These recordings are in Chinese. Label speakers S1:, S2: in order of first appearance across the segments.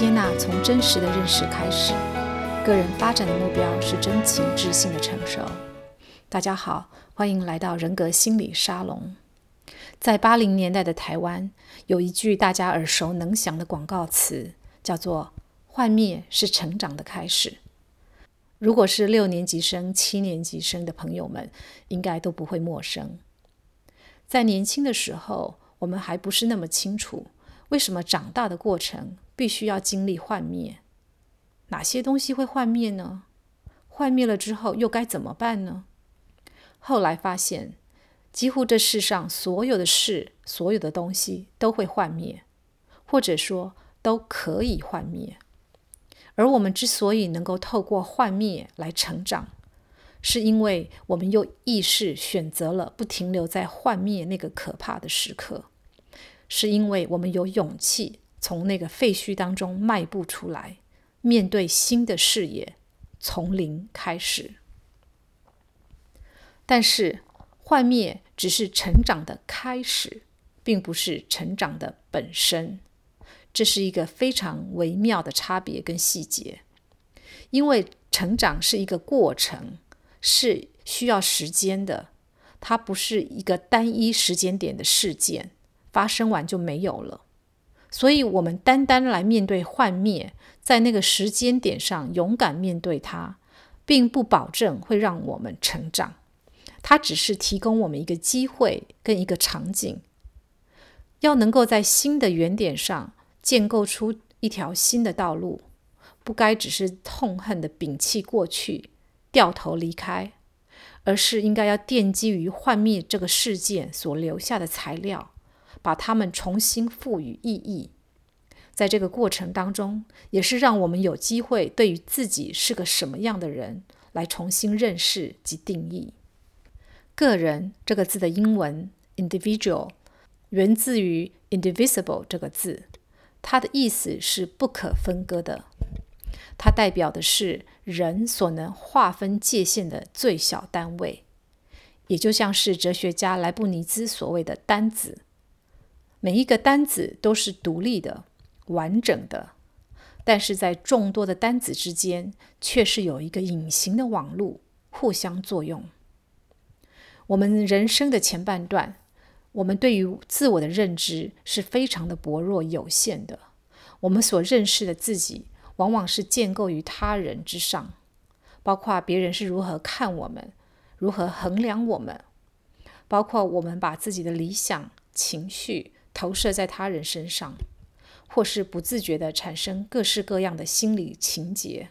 S1: 接纳从真实的认识开始，个人发展的目标是真情智性的成熟。大家好，欢迎来到人格心理沙龙。在八零年代的台湾，有一句大家耳熟能详的广告词，叫做“幻灭是成长的开始”。如果是六年级生、七年级生的朋友们，应该都不会陌生。在年轻的时候，我们还不是那么清楚，为什么长大的过程必须要经历幻灭？哪些东西会幻灭呢？幻灭了之后又该怎么办呢？后来发现，几乎这世上所有的事、所有的东西都会幻灭，或者说都可以幻灭。而我们之所以能够透过幻灭来成长，是因为我们用意识选择了不停留在幻灭那个可怕的时刻，是因为我们有勇气从那个废墟当中迈步出来，面对新的视野，从零开始。但是，幻灭只是成长的开始，并不是成长的本身。这是一个非常微妙的差别跟细节，因为成长是一个过程，是需要时间的，它不是一个单一时间点的事件，发生完就没有了。所以，我们单单来面对幻灭，在那个时间点上勇敢面对它，并不保证会让我们成长。它只是提供我们一个机会跟一个场景，要能够在新的原点上建构出一条新的道路，不该只是痛恨地摒弃过去，掉头离开，而是应该要奠基于幻灭这个事件所留下的材料，把它们重新赋予意义。在这个过程当中，也是让我们有机会对于自己是个什么样的人来重新认识及定义。个人这个字的英文 individual 源自于 indivisible 这个字，它的意思是不可分割的。它代表的是人所能划分界限的最小单位，也就像是哲学家莱布尼兹所谓的单子。每一个单子都是独立的、完整的，但是在众多的单子之间，却是有一个隐形的网路，互相作用。我们人生的前半段，我们对于自我的认知是非常的薄弱有限的。我们所认识的自己，往往是建构于他人之上，包括别人是如何看我们，如何衡量我们，包括我们把自己的理想、情绪投射在他人身上，或是不自觉地产生各式各样的心理情结。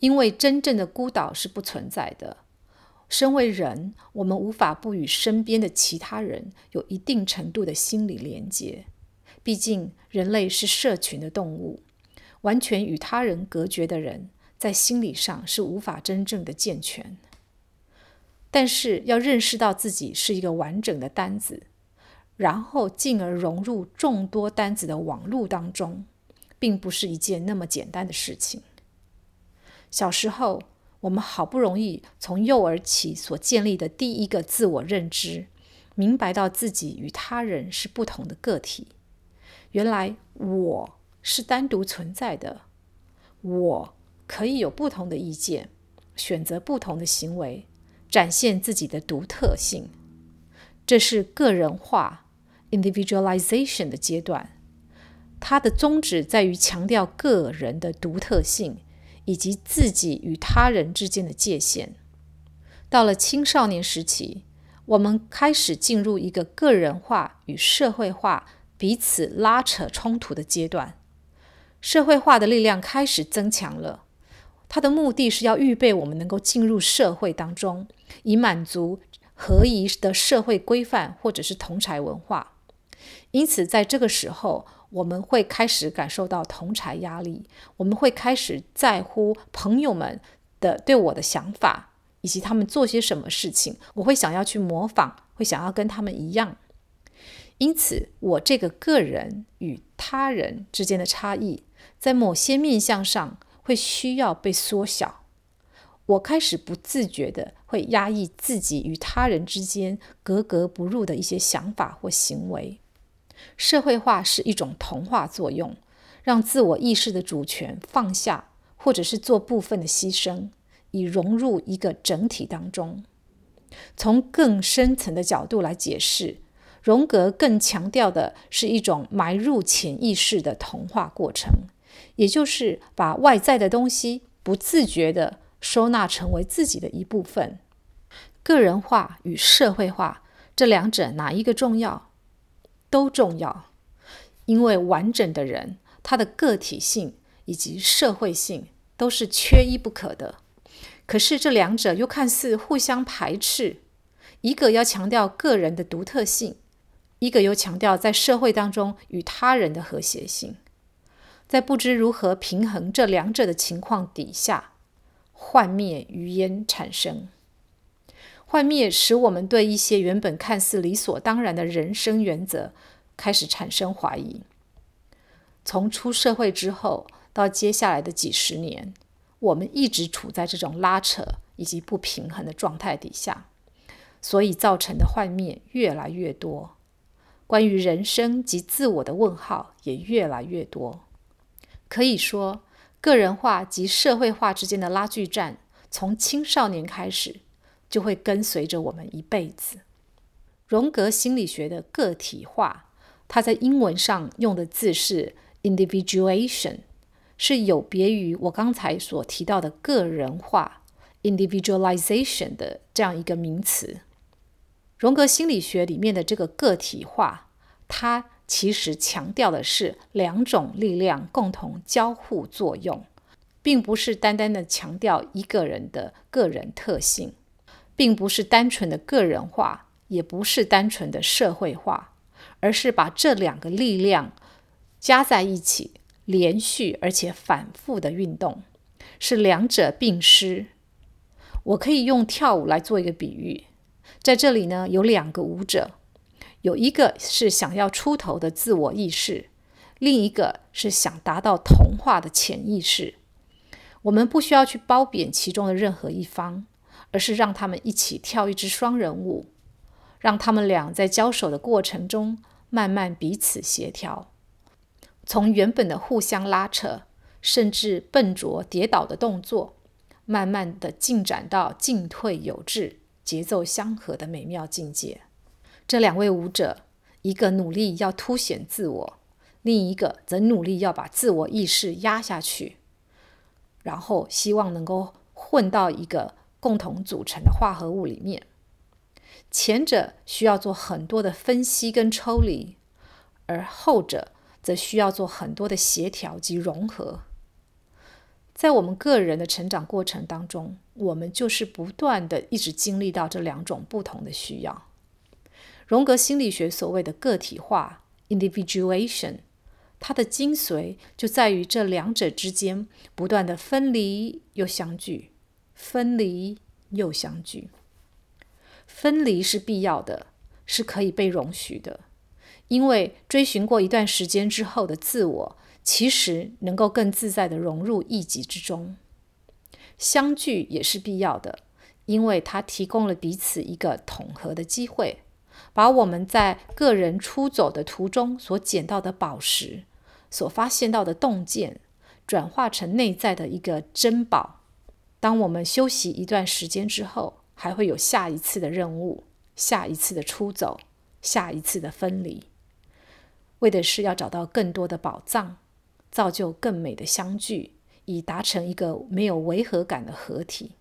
S1: 因为真正的孤岛是不存在的。身为人，我们无法不与身边的其他人有一定程度的心理连接。毕竟，人类是社群的动物，完全与他人隔绝的人，在心理上是无法真正的健全。但是，要认识到自己是一个完整的单子，然后进而融入众多单子的网络当中，并不是一件那么简单的事情。小时候，我们好不容易从幼儿起所建立的第一个自我认知，明白到自己与他人是不同的个体。原来我是单独存在的，我可以有不同的意见，选择不同的行为，展现自己的独特性。这是个人化 （individualization） 的阶段，它的宗旨在于强调个人的独特性。以及自己与他人之间的界限。到了青少年时期，我们开始进入一个个人化与社会化彼此拉扯冲突的阶段。社会化的力量开始增强了，它的目的是要预备我们能够进入社会当中，以满足合宜的社会规范或者是同侪文化。因此，在这个时候，我们会开始感受到同侪压力，我们会开始在乎朋友们的对我的想法，以及他们做些什么事情，我会想要去模仿，会想要跟他们一样。因此，我这个个人与他人之间的差异，在某些面向上会需要被缩小。我开始不自觉地会压抑自己与他人之间格格不入的一些想法或行为。社会化是一种同化作用，让自我意识的主权放下，或者是做部分的牺牲，以融入一个整体当中。从更深层的角度来解释，荣格更强调的是一种埋入潜意识的同化过程，也就是把外在的东西不自觉地收纳成为自己的一部分。个人化与社会化这两者哪一个重要？都重要，因为完整的人，他的个体性以及社会性都是缺一不可的。可是这两者又看似互相排斥，一个要强调个人的独特性，一个又强调在社会当中与他人的和谐性。在不知如何平衡这两者的情况底下，幻灭于焉产生。幻灭使我们对一些原本看似理所当然的人生原则开始产生怀疑。从出社会之后到接下来的几十年，我们一直处在这种拉扯以及不平衡的状态底下，所以造成的幻灭越来越多，关于人生及自我的问号也越来越多。可以说，个人化及社会化之间的拉锯战从青少年开始。就会跟随着我们一辈子。荣格心理学的个体化，它在英文上用的字是 individuation，是有别于我刚才所提到的个人化 individualization 的这样一个名词。荣格心理学里面的这个个体化，它其实强调的是两种力量共同交互作用，并不是单单的强调一个人的个人特性。并不是单纯的个人化，也不是单纯的社会化，而是把这两个力量加在一起，连续而且反复的运动，是两者并施。我可以用跳舞来做一个比喻，在这里呢，有两个舞者，有一个是想要出头的自我意识，另一个是想达到同化的潜意识。我们不需要去褒贬其中的任何一方。而是让他们一起跳一支双人舞，让他们俩在交手的过程中慢慢彼此协调，从原本的互相拉扯，甚至笨拙跌倒的动作，慢慢的进展到进退有致、节奏相合的美妙境界。这两位舞者，一个努力要凸显自我，另一个则努力要把自我意识压下去，然后希望能够混到一个。共同组成的化合物里面，前者需要做很多的分析跟抽离，而后者则需要做很多的协调及融合。在我们个人的成长过程当中，我们就是不断的一直经历到这两种不同的需要。荣格心理学所谓的个体化 （individuation），它的精髓就在于这两者之间不断的分离又相聚。分离又相聚，分离是必要的，是可以被容许的，因为追寻过一段时间之后的自我，其实能够更自在地融入一己之中。相聚也是必要的，因为它提供了彼此一个统合的机会，把我们在个人出走的途中所捡到的宝石，所发现到的洞见，转化成内在的一个珍宝。当我们休息一段时间之后，还会有下一次的任务，下一次的出走，下一次的分离，为的是要找到更多的宝藏，造就更美的相聚，以达成一个没有违和感的合体。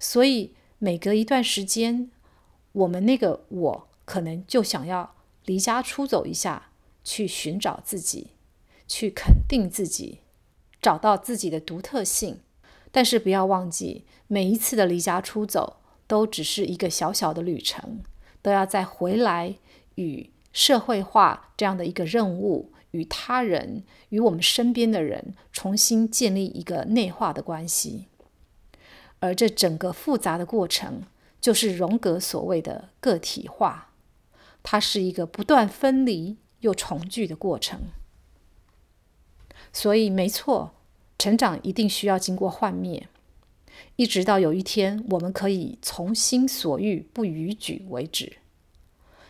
S1: 所以每隔一段时间，我们那个我可能就想要离家出走一下，去寻找自己，去肯定自己，找到自己的独特性。但是不要忘记，每一次的离家出走都只是一个小小的旅程，都要再回来与社会化这样的一个任务，与他人、与我们身边的人重新建立一个内化的关系。而这整个复杂的过程，就是荣格所谓的个体化，它是一个不断分离又重聚的过程。所以，没错。成长一定需要经过幻灭，一直到有一天我们可以从心所欲不逾矩为止。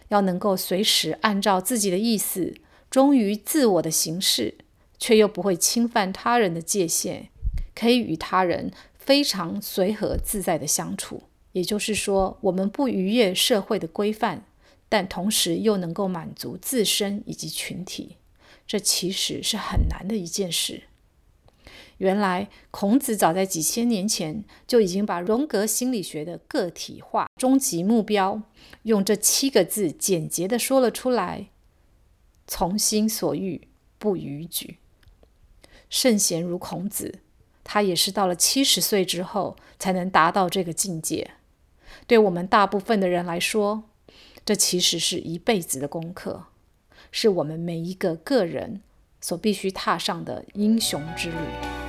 S1: 要能够随时按照自己的意思忠于自我的形式，却又不会侵犯他人的界限，可以与他人非常随和自在的相处。也就是说，我们不逾越社会的规范，但同时又能够满足自身以及群体。这其实是很难的一件事。原来，孔子早在几千年前就已经把荣格心理学的个体化终极目标，用这七个字简洁地说了出来：从心所欲，不逾矩。圣贤如孔子，他也是到了七十岁之后才能达到这个境界。对我们大部分的人来说，这其实是一辈子的功课，是我们每一个个人所必须踏上的英雄之旅。